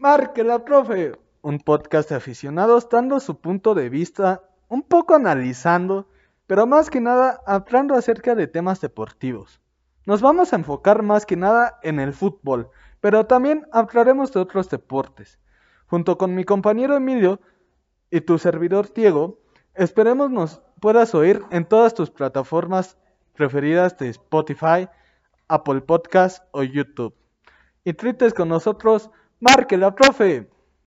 Márquela, profe. Un podcast de aficionados dando su punto de vista, un poco analizando, pero más que nada hablando acerca de temas deportivos. Nos vamos a enfocar más que nada en el fútbol, pero también hablaremos de otros deportes. Junto con mi compañero Emilio y tu servidor Diego, esperemos nos puedas oír en todas tus plataformas preferidas de Spotify, Apple Podcast o YouTube. Y con nosotros, márquela, profe.